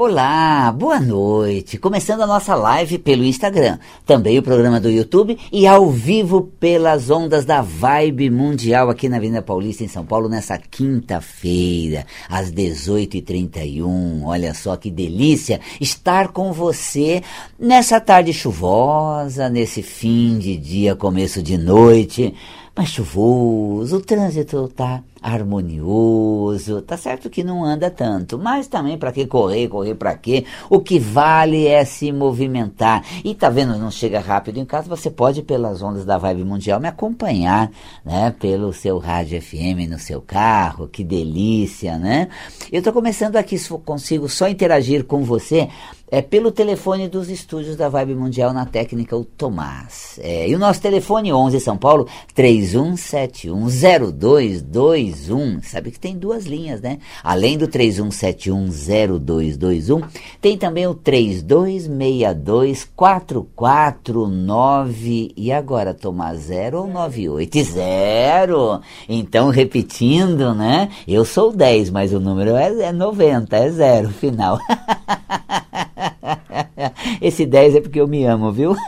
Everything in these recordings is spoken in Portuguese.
Olá, boa noite. Começando a nossa live pelo Instagram, também o programa do YouTube e ao vivo pelas ondas da Vibe Mundial aqui na Avenida Paulista, em São Paulo, nessa quinta-feira, às 18h31. Olha só que delícia estar com você nessa tarde chuvosa, nesse fim de dia, começo de noite mas chuvoso, o trânsito tá harmonioso, tá certo que não anda tanto, mas também para que correr, correr para quê? O que vale é se movimentar. E tá vendo, não chega rápido em casa, você pode pelas ondas da Vibe Mundial me acompanhar, né, pelo seu rádio FM no seu carro, que delícia, né? Eu tô começando aqui, se consigo só interagir com você, é pelo telefone dos estúdios da Vibe Mundial na técnica o Tomás. É, e o nosso telefone 11 São Paulo 31710221. Sabe que tem duas linhas, né? Além do 31710221, tem também o 32624449 e agora Tomás 0 ou 980? Então repetindo, né? Eu sou 10, mas o número é, é 90, é zero final. Esse 10 é porque eu me amo, viu?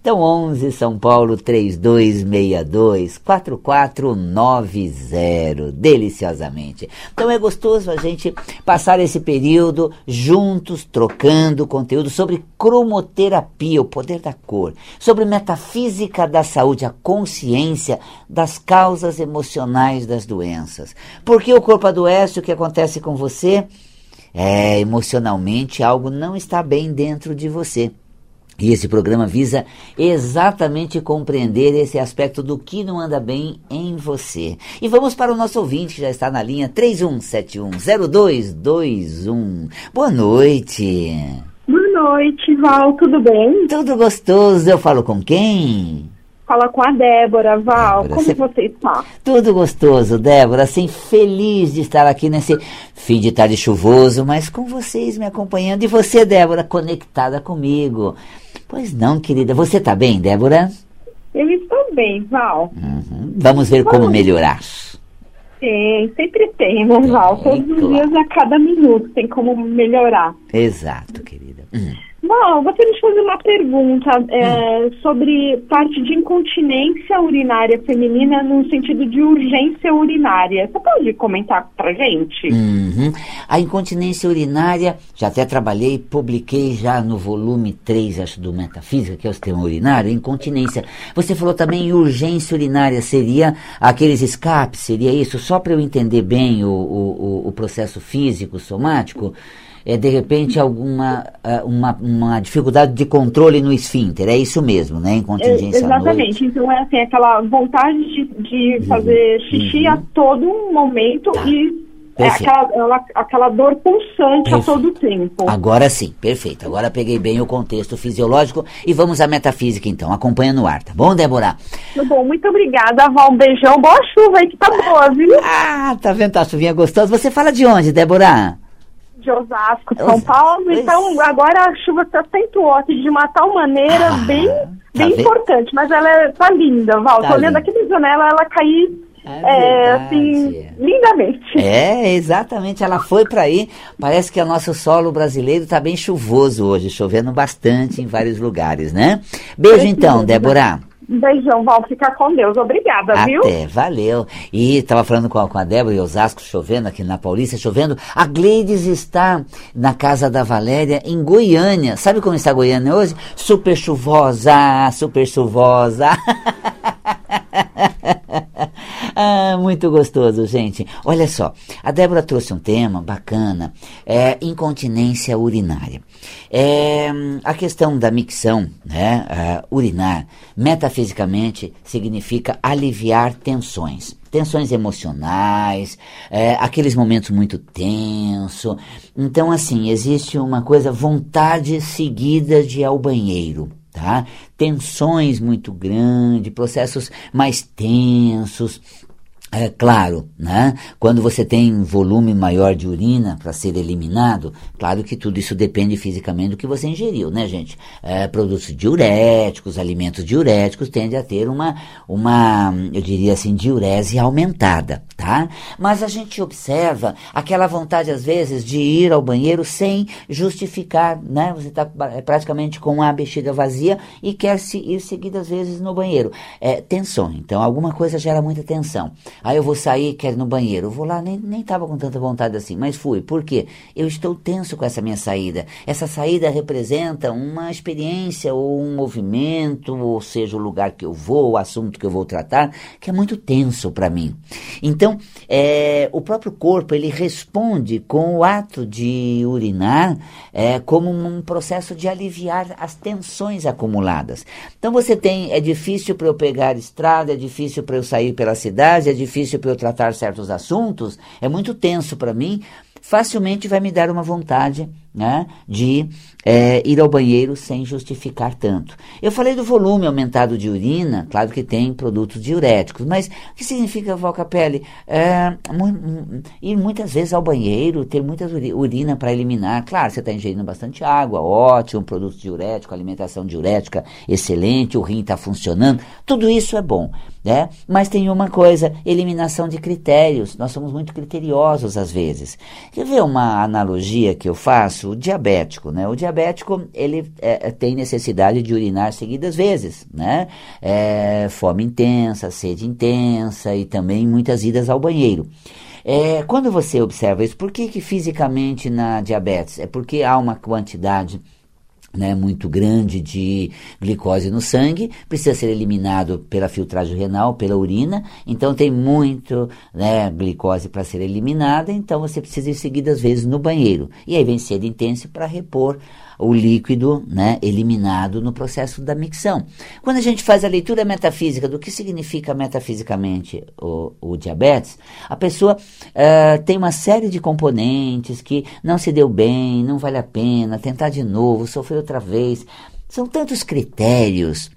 então 11 São Paulo 3262 4490, deliciosamente. Então é gostoso a gente passar esse período juntos, trocando conteúdo sobre cromoterapia, o poder da cor, sobre metafísica da saúde, a consciência das causas emocionais das doenças. Por que o corpo adoece? O que acontece com você? É, emocionalmente algo não está bem dentro de você. E esse programa visa exatamente compreender esse aspecto do que não anda bem em você. E vamos para o nosso ouvinte que já está na linha 31710221. Boa noite. Boa noite, Val, tudo bem? Tudo gostoso. Eu falo com quem? Fala com a Débora, Val. Débora, como você está? Tudo gostoso, Débora. Assim, feliz de estar aqui nesse fim de tarde chuvoso, mas com vocês me acompanhando. E você, Débora, conectada comigo. Pois não, querida. Você está bem, Débora? Eu estou bem, Val. Uhum. Vamos ver como melhorar. Tem, sempre tem, né, Val? Todos os dias, a cada minuto, tem como melhorar. Exato, querida. Uhum. Bom, gostaria de fazer uma pergunta é, sobre parte de incontinência urinária feminina no sentido de urgência urinária. Você pode comentar pra gente? Uhum. A incontinência urinária, já até trabalhei, publiquei já no volume 3, acho, do Metafísica, que é o sistema urinário, incontinência. Você falou também urgência urinária, seria aqueles escapes, seria isso? Só para eu entender bem o, o, o processo físico, somático é, de repente alguma é, uma, uma dificuldade de controle no esfíncter, é isso mesmo, né? Incontingência é, Exatamente, então é assim, aquela vontade de, de uhum. fazer xixi uhum. a todo momento tá. e é aquela, aquela dor pulsante perfeito. a todo tempo. Agora sim, perfeito. Agora peguei bem o contexto fisiológico e vamos à metafísica então. Acompanha no ar, tá bom, Débora? Tá bom, muito obrigada, Val. Um beijão. Boa chuva aí que tá boa, viu? Ah, tá vendo? Tá chuvinha gostosa. Você fala de onde, Débora? De Osasco, São Paulo. Então, agora a chuva se acentuou aqui de uma tal maneira ah, bem, tá bem importante. Mas ela é, tá linda, Val. Tá Tô olhando aqui na janela, ela cair é, é assim, lindamente. É, exatamente. Ela foi para aí. Parece que o nosso solo brasileiro está bem chuvoso hoje, chovendo bastante em vários lugares, né? Beijo então, Débora. Beijão, Val. Fica com Deus. Obrigada, Até, viu? Até, valeu. E estava falando com a, com a Débora e Osasco, chovendo aqui na Paulista, chovendo. A Gleides está na casa da Valéria, em Goiânia. Sabe como está Goiânia hoje? Super chuvosa, super chuvosa. ah, muito gostoso, gente. Olha só, a Débora trouxe um tema bacana, é incontinência urinária. É, a questão da micção, né, uh, urinar, metafisicamente significa aliviar tensões tensões emocionais, é, aqueles momentos muito tensos. Então, assim, existe uma coisa, vontade seguida de ir ao banheiro tá? Tensões muito grandes, processos mais tensos. É claro, né? Quando você tem volume maior de urina para ser eliminado, claro que tudo isso depende fisicamente do que você ingeriu, né, gente? É, produtos diuréticos, alimentos diuréticos tendem a ter uma, uma, eu diria assim, diurese aumentada, tá? Mas a gente observa aquela vontade, às vezes, de ir ao banheiro sem justificar, né? Você está é, praticamente com a bexiga vazia e quer se ir seguidas vezes no banheiro. É, tensão, então alguma coisa gera muita tensão. Aí eu vou sair, quero ir no banheiro. Eu vou lá, nem, nem tava com tanta vontade assim, mas fui. Por quê? Eu estou tenso com essa minha saída. Essa saída representa uma experiência ou um movimento, ou seja, o lugar que eu vou, o assunto que eu vou tratar, que é muito tenso para mim. Então, é, o próprio corpo, ele responde com o ato de urinar é, como um processo de aliviar as tensões acumuladas. Então, você tem, é difícil para eu pegar estrada, é difícil para eu sair pela cidade, é difícil difícil para eu tratar certos assuntos, é muito tenso para mim, facilmente vai me dar uma vontade né, de é, ir ao banheiro sem justificar tanto. Eu falei do volume aumentado de urina, claro que tem produtos diuréticos, mas o que significa, Valcapelli? É, ir muitas vezes ao banheiro, ter muita urina para eliminar. Claro, você está ingerindo bastante água, ótimo, produto diurético, alimentação diurética excelente, o rim está funcionando, tudo isso é bom. Né? Mas tem uma coisa, eliminação de critérios. Nós somos muito criteriosos às vezes. Quer ver uma analogia que eu faço? O diabético, né? O diabético, ele é, é, tem necessidade de urinar seguidas vezes, né? É, fome intensa, sede intensa e também muitas idas ao banheiro. É, quando você observa isso, por que, que fisicamente na diabetes? É porque há uma quantidade né, muito grande de glicose no sangue, precisa ser eliminado pela filtragem renal, pela urina, então tem muito né, glicose para ser eliminada, então você precisa ir seguidas vezes no banheiro. E aí vem sede intensa para repor o líquido né, eliminado no processo da micção. Quando a gente faz a leitura metafísica do que significa metafisicamente o, o diabetes, a pessoa uh, tem uma série de componentes que não se deu bem, não vale a pena, tentar de novo, sofrer outra vez. São tantos critérios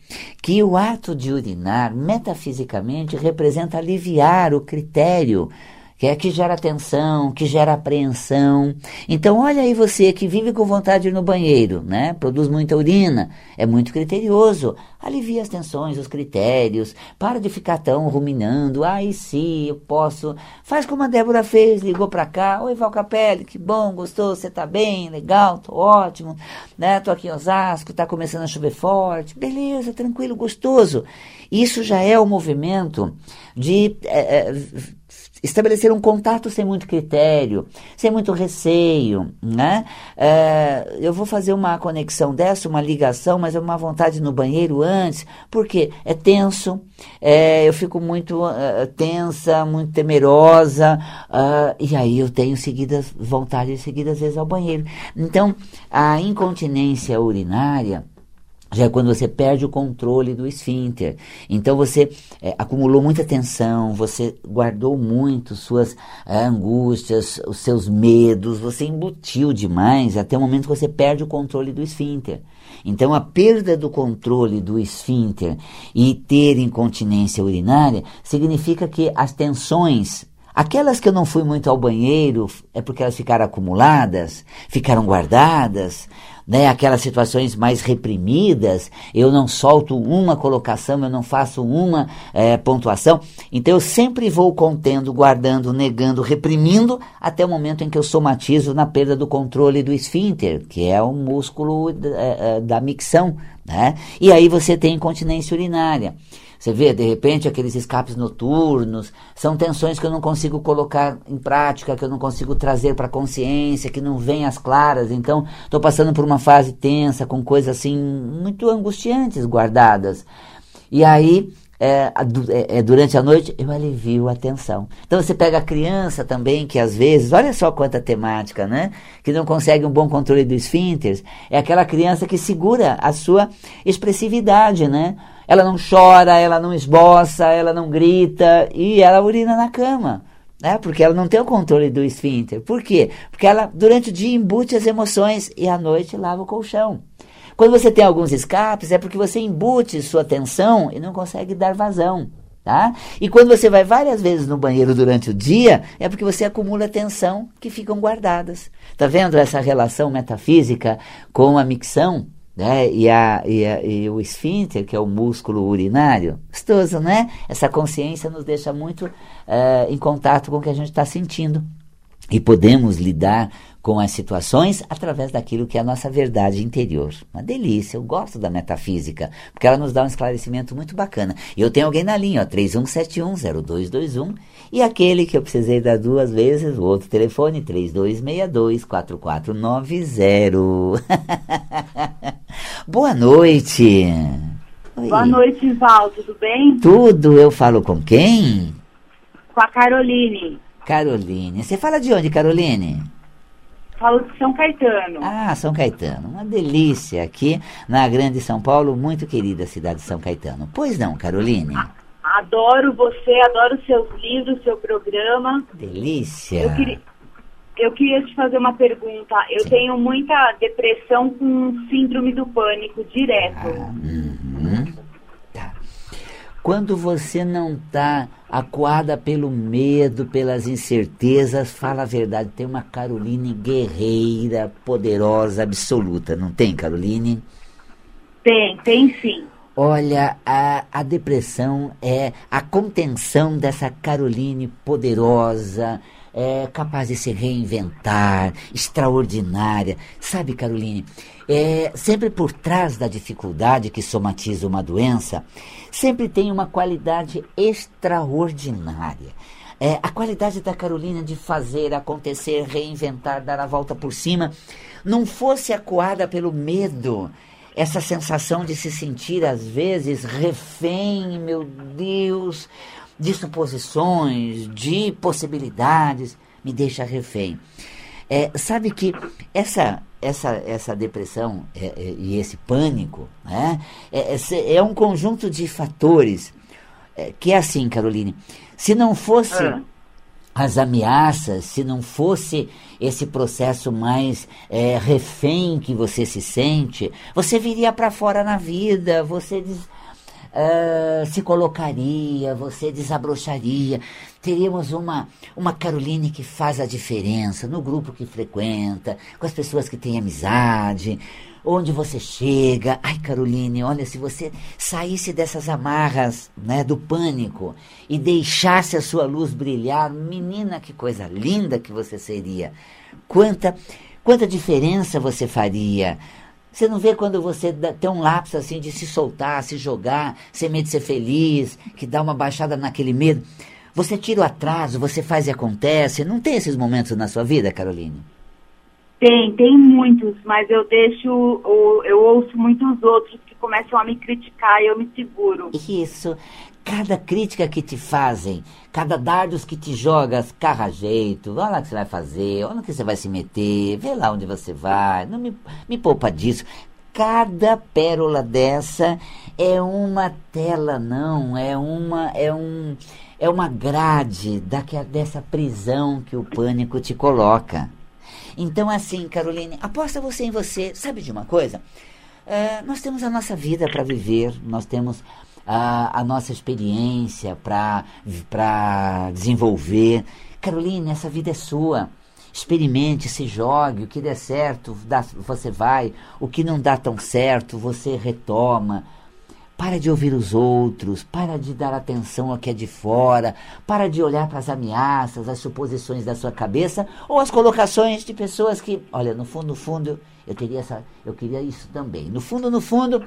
que o ato de urinar, metafisicamente, representa aliviar o critério que é que gera tensão, que gera apreensão. Então, olha aí você que vive com vontade no banheiro, né? Produz muita urina, é muito criterioso. Alivia as tensões, os critérios, para de ficar tão ruminando. Ai, sim, eu posso. Faz como a Débora fez, ligou para cá. Oi, Valcapelli, que bom, gostou, você tá bem, legal, tô ótimo, né? Tô aqui em Osasco, tá começando a chover forte. Beleza, tranquilo, gostoso. Isso já é o movimento de é, é, estabelecer um contato sem muito critério, sem muito receio, né? É, eu vou fazer uma conexão dessa, uma ligação, mas é uma vontade no banheiro antes, porque é tenso, é, eu fico muito uh, tensa, muito temerosa, uh, e aí eu tenho seguidas vontades seguidas vezes ao banheiro. Então, a incontinência urinária já é quando você perde o controle do esfíncter. Então você é, acumulou muita tensão, você guardou muito suas é, angústias, os seus medos, você embutiu demais até o momento que você perde o controle do esfíncter. Então a perda do controle do esfíncter e ter incontinência urinária significa que as tensões Aquelas que eu não fui muito ao banheiro é porque elas ficaram acumuladas, ficaram guardadas, né, aquelas situações mais reprimidas, eu não solto uma colocação, eu não faço uma é, pontuação. Então eu sempre vou contendo, guardando, negando, reprimindo, até o momento em que eu somatizo na perda do controle do esfíncter, que é o músculo é, é, da micção. Né? E aí você tem incontinência urinária. Você vê, de repente, aqueles escapes noturnos, são tensões que eu não consigo colocar em prática, que eu não consigo trazer para a consciência, que não vem às claras. Então, estou passando por uma fase tensa, com coisas assim muito angustiantes guardadas. E aí, é, é, é, durante a noite, eu alivio a tensão. Então você pega a criança também, que às vezes, olha só quanta temática, né? Que não consegue um bom controle do esfíncter. É aquela criança que segura a sua expressividade, né? Ela não chora, ela não esboça, ela não grita e ela urina na cama. Né? Porque ela não tem o controle do esfíncter. Por quê? Porque ela, durante o dia, embute as emoções e à noite lava o colchão. Quando você tem alguns escapes, é porque você embute sua tensão e não consegue dar vazão. Tá? E quando você vai várias vezes no banheiro durante o dia, é porque você acumula tensão que ficam guardadas. Tá vendo essa relação metafísica com a micção? Né? E, a, e, a, e, o esfíncter, que é o músculo urinário, gostoso, né? Essa consciência nos deixa muito uh, em contato com o que a gente está sentindo. E podemos lidar com as situações através daquilo que é a nossa verdade interior. Uma delícia, eu gosto da metafísica, porque ela nos dá um esclarecimento muito bacana. E eu tenho alguém na linha, ó, 31710221, e aquele que eu precisei dar duas vezes, o outro telefone, 3262-4490. Boa noite. Oi. Boa noite, Val, tudo bem? Tudo, eu falo com quem? Com a Caroline. Caroline. Você fala de onde, Caroline? Falo de São Caetano. Ah, São Caetano. Uma delícia aqui na Grande São Paulo, muito querida cidade de São Caetano. Pois não, Caroline? Adoro você, adoro seus livros, seu programa. Delícia. Eu queria, eu queria te fazer uma pergunta. Eu Sim. tenho muita depressão com síndrome do pânico direto. Ah, uhum. tá. Quando você não está acuada pelo medo, pelas incertezas, fala a verdade. Tem uma Caroline guerreira, poderosa, absoluta, não tem, Caroline? Tem, tem sim. Olha, a, a depressão é a contenção dessa Caroline poderosa, é capaz de se reinventar, extraordinária. Sabe, Caroline, é, sempre por trás da dificuldade que somatiza uma doença, sempre tem uma qualidade extraordinária. É, a qualidade da Carolina de fazer, acontecer, reinventar, dar a volta por cima, não fosse acuada pelo medo, essa sensação de se sentir, às vezes, refém, meu Deus, de suposições, de possibilidades, me deixa refém. É, sabe que essa, essa, essa depressão é, é, e esse pânico né, é, é, é um conjunto de fatores é, que é assim, Caroline. Se não fosse é. as ameaças, se não fosse esse processo mais refém que você se sente, você viria para fora na vida, você diz, uh, se colocaria, você desabrocharia. Teríamos uma, uma Caroline que faz a diferença no grupo que frequenta, com as pessoas que têm amizade, onde você chega. Ai, Caroline, olha, se você saísse dessas amarras né, do pânico e deixasse a sua luz brilhar, menina, que coisa linda que você seria. Quanta, quanta diferença você faria você não vê quando você dá, tem um lapso assim de se soltar, se jogar, sem medo de ser feliz, que dá uma baixada naquele medo. Você tira o atraso, você faz e acontece. Não tem esses momentos na sua vida, Caroline? Tem, tem muitos, mas eu deixo, eu ouço muitos outros que começam a me criticar e eu me seguro. Isso cada crítica que te fazem, cada dardos que te jogas, carra jeito, olha lá o que você vai fazer, olha o que você vai se meter, vê lá onde você vai, não me, me poupa disso. Cada pérola dessa é uma tela, não, é uma, é um, é uma grade daquela, dessa prisão que o pânico te coloca. Então, assim, Caroline, aposta você em você. Sabe de uma coisa? É, nós temos a nossa vida para viver, nós temos a, a nossa experiência para desenvolver. Caroline, essa vida é sua. Experimente, se jogue, o que der certo, dá, você vai, o que não dá tão certo, você retoma. Para de ouvir os outros, para de dar atenção ao que é de fora, para de olhar para as ameaças, as suposições da sua cabeça ou as colocações de pessoas que, olha, no fundo, no fundo, eu queria essa, eu queria isso também. No fundo, no fundo,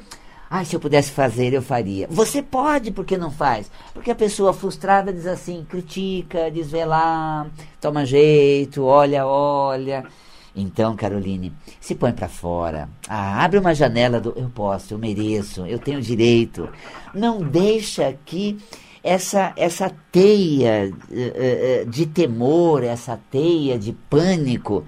Ai, se eu pudesse fazer, eu faria. Você pode, por que não faz? Porque a pessoa frustrada diz assim, critica, diz vê lá, toma jeito, olha, olha. Então, Caroline, se põe para fora. Ah, abre uma janela do eu posso, eu mereço, eu tenho direito. Não deixa que essa essa teia uh, uh, de temor, essa teia de pânico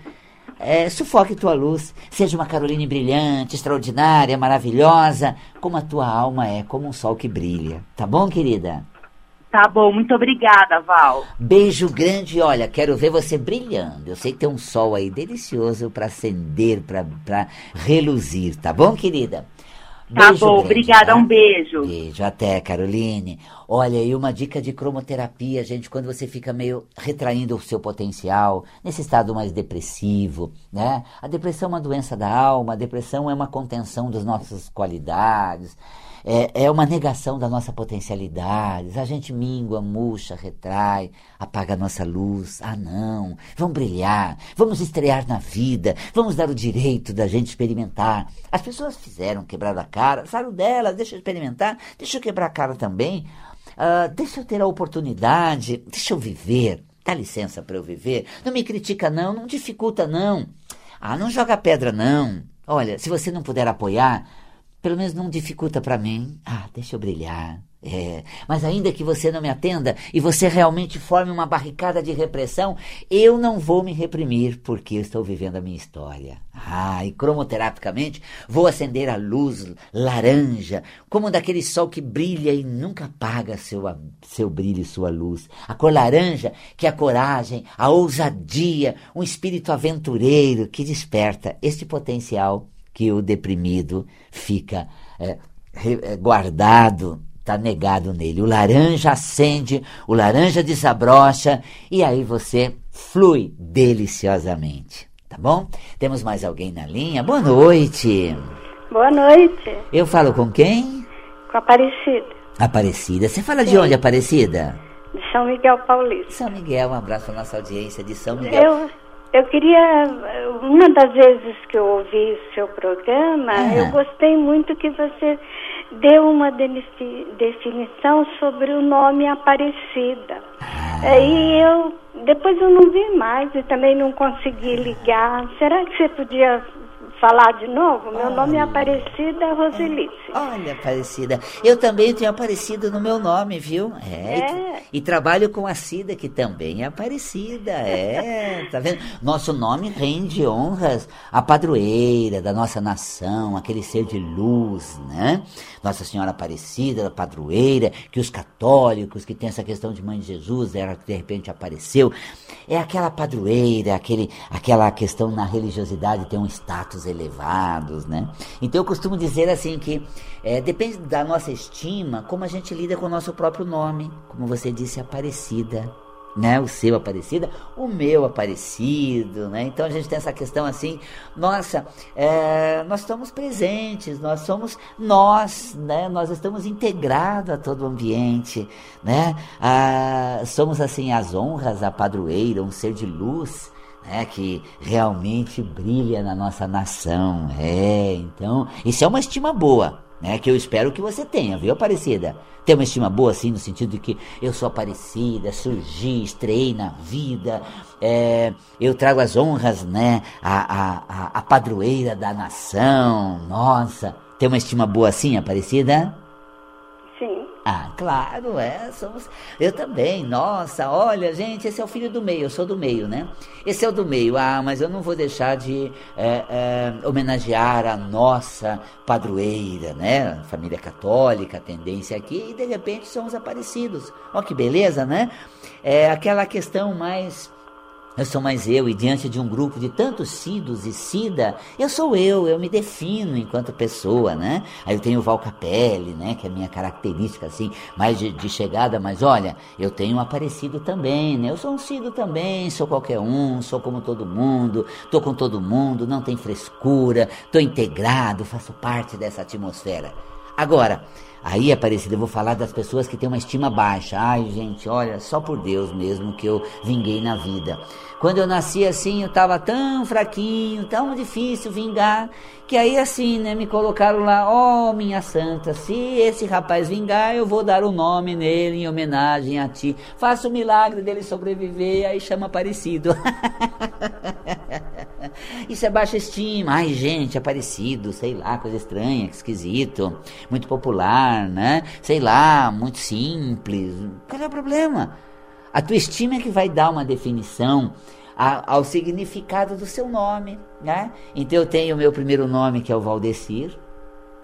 é, sufoque tua luz, seja uma Caroline brilhante, extraordinária, maravilhosa, como a tua alma é, como um sol que brilha. Tá bom, querida? Tá bom, muito obrigada, Val. Beijo grande, olha, quero ver você brilhando. Eu sei que tem um sol aí delicioso para acender, para reluzir, tá bom, querida? Tá beijo bom, grande, obrigada, tá? um beijo. Beijo, até, Caroline. Olha, e uma dica de cromoterapia, gente, quando você fica meio retraindo o seu potencial, nesse estado mais depressivo, né? A depressão é uma doença da alma, a depressão é uma contenção das nossas qualidades é, é uma negação da nossa potencialidade. A gente mingua, murcha, retrai, apaga a nossa luz. Ah, não, vamos brilhar, vamos estrear na vida, vamos dar o direito da gente experimentar. As pessoas fizeram, quebraram a cara, saíram delas, deixa eu experimentar, deixa eu quebrar a cara também. Uh, deixa eu ter a oportunidade, deixa eu viver. Dá licença para eu viver. Não me critica, não, não dificulta, não. Ah, não joga pedra, não. Olha, se você não puder apoiar, pelo menos não dificulta para mim. Ah, deixa eu brilhar. É, mas ainda que você não me atenda e você realmente forme uma barricada de repressão, eu não vou me reprimir porque eu estou vivendo a minha história. Ah, e cromoterapicamente vou acender a luz laranja, como daquele sol que brilha e nunca apaga seu, seu brilho e sua luz. A cor laranja que é a coragem, a ousadia, um espírito aventureiro que desperta este potencial que o deprimido fica é, é, guardado, está negado nele. O laranja acende, o laranja desabrocha e aí você flui deliciosamente. Tá bom? Temos mais alguém na linha? Boa noite. Boa noite. Eu falo com quem? Com a Aparecida. Aparecida. Você fala Sim. de onde, Aparecida? De São Miguel Paulista. São Miguel, um abraço para nossa audiência de São Miguel. Eu, eu queria, uma das vezes que eu ouvi o seu programa, eu gostei muito que você deu uma definição sobre o nome Aparecida. Ah. E eu, depois eu não vi mais e também não consegui ligar. Será que você podia falar de novo? Meu nome é Aparecida Roselice. Olha, Aparecida, eu também tenho Aparecida no meu nome, viu? É. é. E, e, trabalho com a Cida, que também é Aparecida. É, tá vendo? Nosso nome rende honras à padroeira da nossa nação, aquele ser de luz, né? Nossa Senhora Aparecida, da padroeira, que os católicos que tem essa questão de mãe de Jesus, ela que de repente apareceu, é aquela padroeira, aquele, aquela questão na religiosidade tem um status elevados, né? Então eu costumo dizer assim que é, depende da nossa estima, como a gente lida com o nosso próprio nome, como você disse, Aparecida, né? O seu Aparecida, o meu Aparecido, né? Então a gente tem essa questão assim, nossa, é, nós estamos presentes, nós somos nós, né? Nós estamos integrados a todo o ambiente, né? Ah, somos assim as honras, a padroeira, um ser de luz, né, que realmente brilha na nossa nação. É, então, isso é uma estima boa, né, que eu espero que você tenha, viu, Aparecida? Tem uma estima boa, assim, no sentido de que eu sou Aparecida, surgi, estreiei na vida, é, eu trago as honras, né, a, a, a padroeira da nação, nossa. Tem uma estima boa assim, Aparecida? Ah, claro, é, somos. Eu também, nossa, olha, gente, esse é o filho do meio, eu sou do meio, né? Esse é o do meio, ah, mas eu não vou deixar de é, é, homenagear a nossa padroeira, né? Família católica, tendência aqui, e de repente somos aparecidos. Ó, que beleza, né? É aquela questão mais eu sou mais eu, e diante de um grupo de tantos Cidos e Cida, eu sou eu, eu me defino enquanto pessoa, né? Aí eu tenho o Val Capelli, né? Que é a minha característica, assim, mais de, de, chegada, mas olha, eu tenho aparecido também, né? Eu sou um Cido também, sou qualquer um, sou como todo mundo, tô com todo mundo, não tem frescura, tô integrado, faço parte dessa atmosfera. Agora, Aí, Aparecida, eu vou falar das pessoas que têm uma estima baixa. Ai, gente, olha, só por Deus mesmo que eu vinguei na vida. Quando eu nasci assim, eu estava tão fraquinho, tão difícil vingar, que aí assim, né, me colocaram lá, ó oh, minha santa, se esse rapaz vingar, eu vou dar o um nome nele em homenagem a ti. Faça o milagre dele sobreviver, aí chama Aparecido. Isso é baixa estima. Ai, gente, Aparecido, sei lá, coisa estranha, esquisito, muito popular, né? Sei lá, muito simples. Qual é o problema? A tua estima é que vai dar uma definição ao significado do seu nome, né? Então eu tenho o meu primeiro nome que é o Valdecir,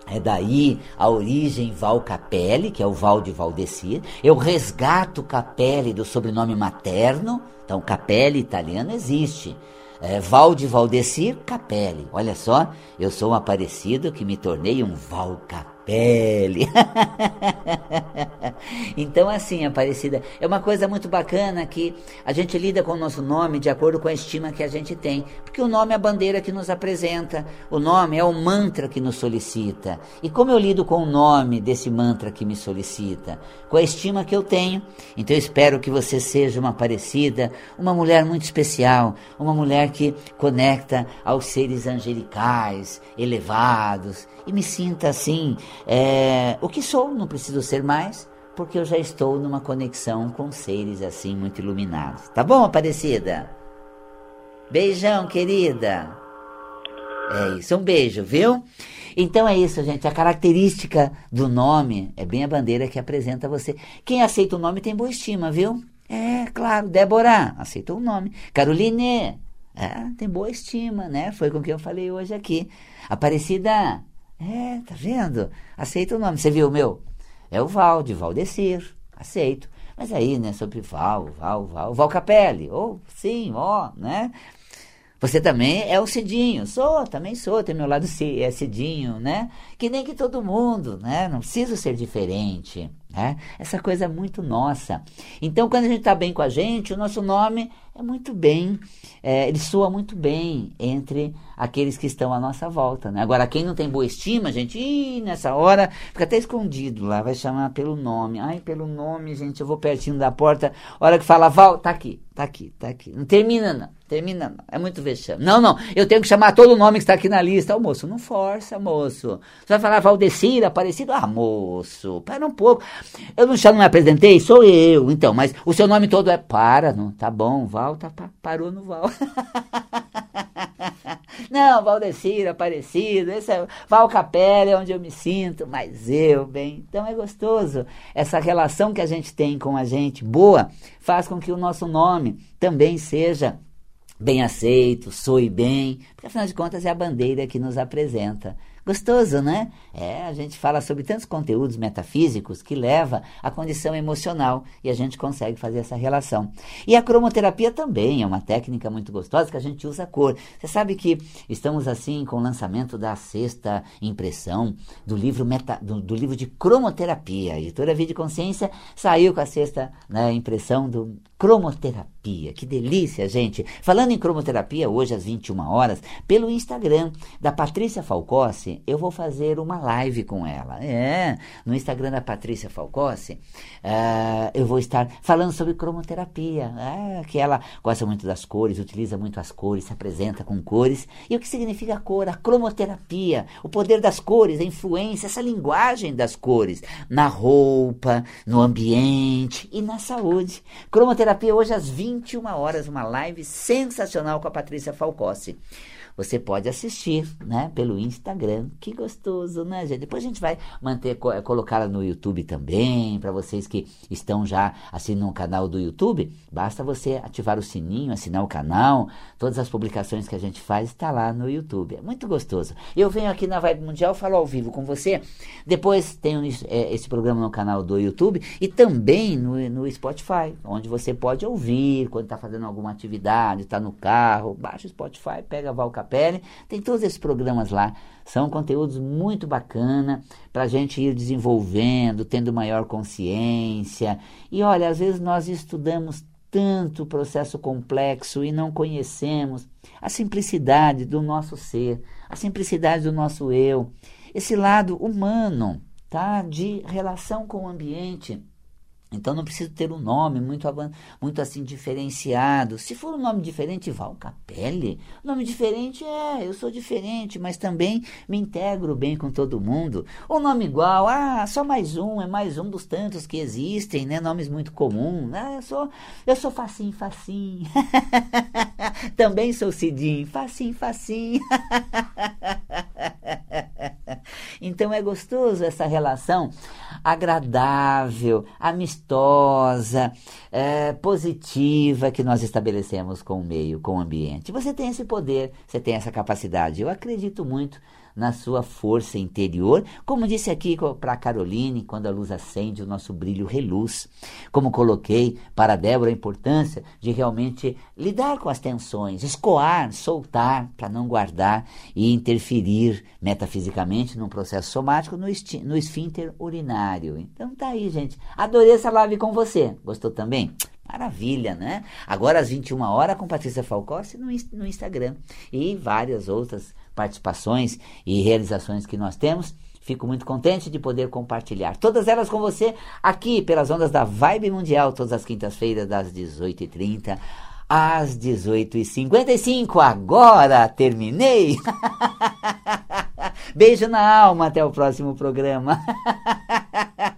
é daí a origem Val Capelli, que é o Val de Valdecir. Eu resgato Capelli do sobrenome materno, então Capelli italiano existe. É, Valde Valdecir Capelli. Olha só, eu sou um aparecido que me tornei um Val Capelli. então, assim, Aparecida, é uma coisa muito bacana que a gente lida com o nosso nome de acordo com a estima que a gente tem. Porque o nome é a bandeira que nos apresenta, o nome é o mantra que nos solicita. E como eu lido com o nome desse mantra que me solicita? Com a estima que eu tenho. Então, eu espero que você seja uma Aparecida, uma mulher muito especial, uma mulher que conecta aos seres angelicais, elevados, e me sinta assim, é, o que sou, não preciso ser mais, porque eu já estou numa conexão com seres assim muito iluminados. Tá bom, Aparecida? Beijão, querida. É isso, um beijo, viu? Então é isso, gente. A característica do nome é bem a bandeira que apresenta você. Quem aceita o nome tem boa estima, viu? É, claro. Débora, aceitou o nome. Caroline, é, tem boa estima, né? Foi com o que eu falei hoje aqui. Aparecida, é, tá vendo? Aceita o nome. Você viu o meu? É o Val, de Valdecir. Aceito. Mas aí, né, sobre Val, Val, Val, Val Capelli. Ou, oh, sim, ó, né? Você também é o Cidinho. Sou, também sou. Tem meu lado é Cidinho, né? Que nem que todo mundo, né? Não preciso ser diferente. Né? Essa coisa é muito nossa. Então, quando a gente está bem com a gente, o nosso nome é muito bem, é, ele soa muito bem entre aqueles que estão à nossa volta. Né? Agora, quem não tem boa estima, gente, ih, nessa hora fica até escondido lá, vai chamar pelo nome. Ai, pelo nome, gente, eu vou pertinho da porta, hora que fala, Val, tá aqui, tá aqui, tá aqui. Não termina, não. Termina, não. É muito vexame. Não, não. Eu tenho que chamar todo o nome que está aqui na lista. Ô, moço, não força, moço. Você vai falar Valdecir, Aparecido? Ah, moço, para um pouco. Eu não, já não me apresentei? Sou eu. Então, mas o seu nome todo é para, não? Tá bom, Val, tá, parou no Val. não, Valdecir, Aparecido, esse é Val Capela, é onde eu me sinto, mas eu, bem. Então é gostoso. Essa relação que a gente tem com a gente, boa, faz com que o nosso nome também seja bem aceito, soe bem, porque afinal de contas é a bandeira que nos apresenta. Gostoso, né? É, a gente fala sobre tantos conteúdos metafísicos que leva à condição emocional e a gente consegue fazer essa relação. E a cromoterapia também é uma técnica muito gostosa que a gente usa a cor. Você sabe que estamos assim com o lançamento da sexta impressão do livro meta, do, do livro de cromoterapia. A editora Vida Consciência saiu com a sexta né, impressão do cromoterapia. Que delícia, gente! Falando em cromoterapia, hoje às 21 horas, pelo Instagram da Patrícia Falcossi, eu vou fazer uma live com ela. É, no Instagram da Patrícia Falcossi, uh, eu vou estar falando sobre cromoterapia, uh, que ela gosta muito das cores, utiliza muito as cores, se apresenta com cores. E o que significa a cor? A cromoterapia, o poder das cores, a influência, essa linguagem das cores na roupa, no ambiente e na saúde. Cromoterapia Terapia hoje às 21 horas, uma live sensacional com a Patrícia Falcossi você pode assistir, né, pelo Instagram. Que gostoso, né, gente? Depois a gente vai manter eh, colocá-la no YouTube também, para vocês que estão já assinando o canal do YouTube, basta você ativar o sininho, assinar o canal. Todas as publicações que a gente faz está lá no YouTube. É muito gostoso. Eu venho aqui na Vibe Mundial, falo ao vivo com você. Depois tenho é, esse programa no canal do YouTube e também no, no Spotify, onde você pode ouvir quando está fazendo alguma atividade, está no carro, baixa o Spotify, pega a Valcap pele. Tem todos esses programas lá. São conteúdos muito bacana para a gente ir desenvolvendo, tendo maior consciência. E olha, às vezes nós estudamos tanto o processo complexo e não conhecemos a simplicidade do nosso ser, a simplicidade do nosso eu, esse lado humano, tá? De relação com o ambiente então não precisa ter um nome muito, muito assim diferenciado. Se for um nome diferente, Val Capelli. Nome diferente é, eu sou diferente, mas também me integro bem com todo mundo. Um nome igual, ah, só mais um, é mais um dos tantos que existem, né? Nomes muito comuns. Ah, eu sou, eu sou facinho, facinho. também sou Cidinho, facinho, facinho. então é gostoso essa relação agradável, amistosa, é, positiva que nós estabelecemos com o meio, com o ambiente. Você tem esse poder, você tem essa capacidade. Eu acredito muito na sua força interior, como disse aqui para a Caroline, quando a luz acende, o nosso brilho reluz. Como coloquei para a Débora a importância de realmente lidar com as tensões, escoar, soltar, para não guardar e interferir metafisicamente num processo somático no, no esfíncter urinário. Então tá aí, gente. Adorei essa live com você. Gostou também? Maravilha, né? Agora às 21 horas com Patrícia Falcossi no, no Instagram e várias outras participações e realizações que nós temos. Fico muito contente de poder compartilhar todas elas com você aqui pelas ondas da Vibe Mundial, todas as quintas-feiras, das 18h30 às 18h55. Agora terminei! Beijo na alma, até o próximo programa.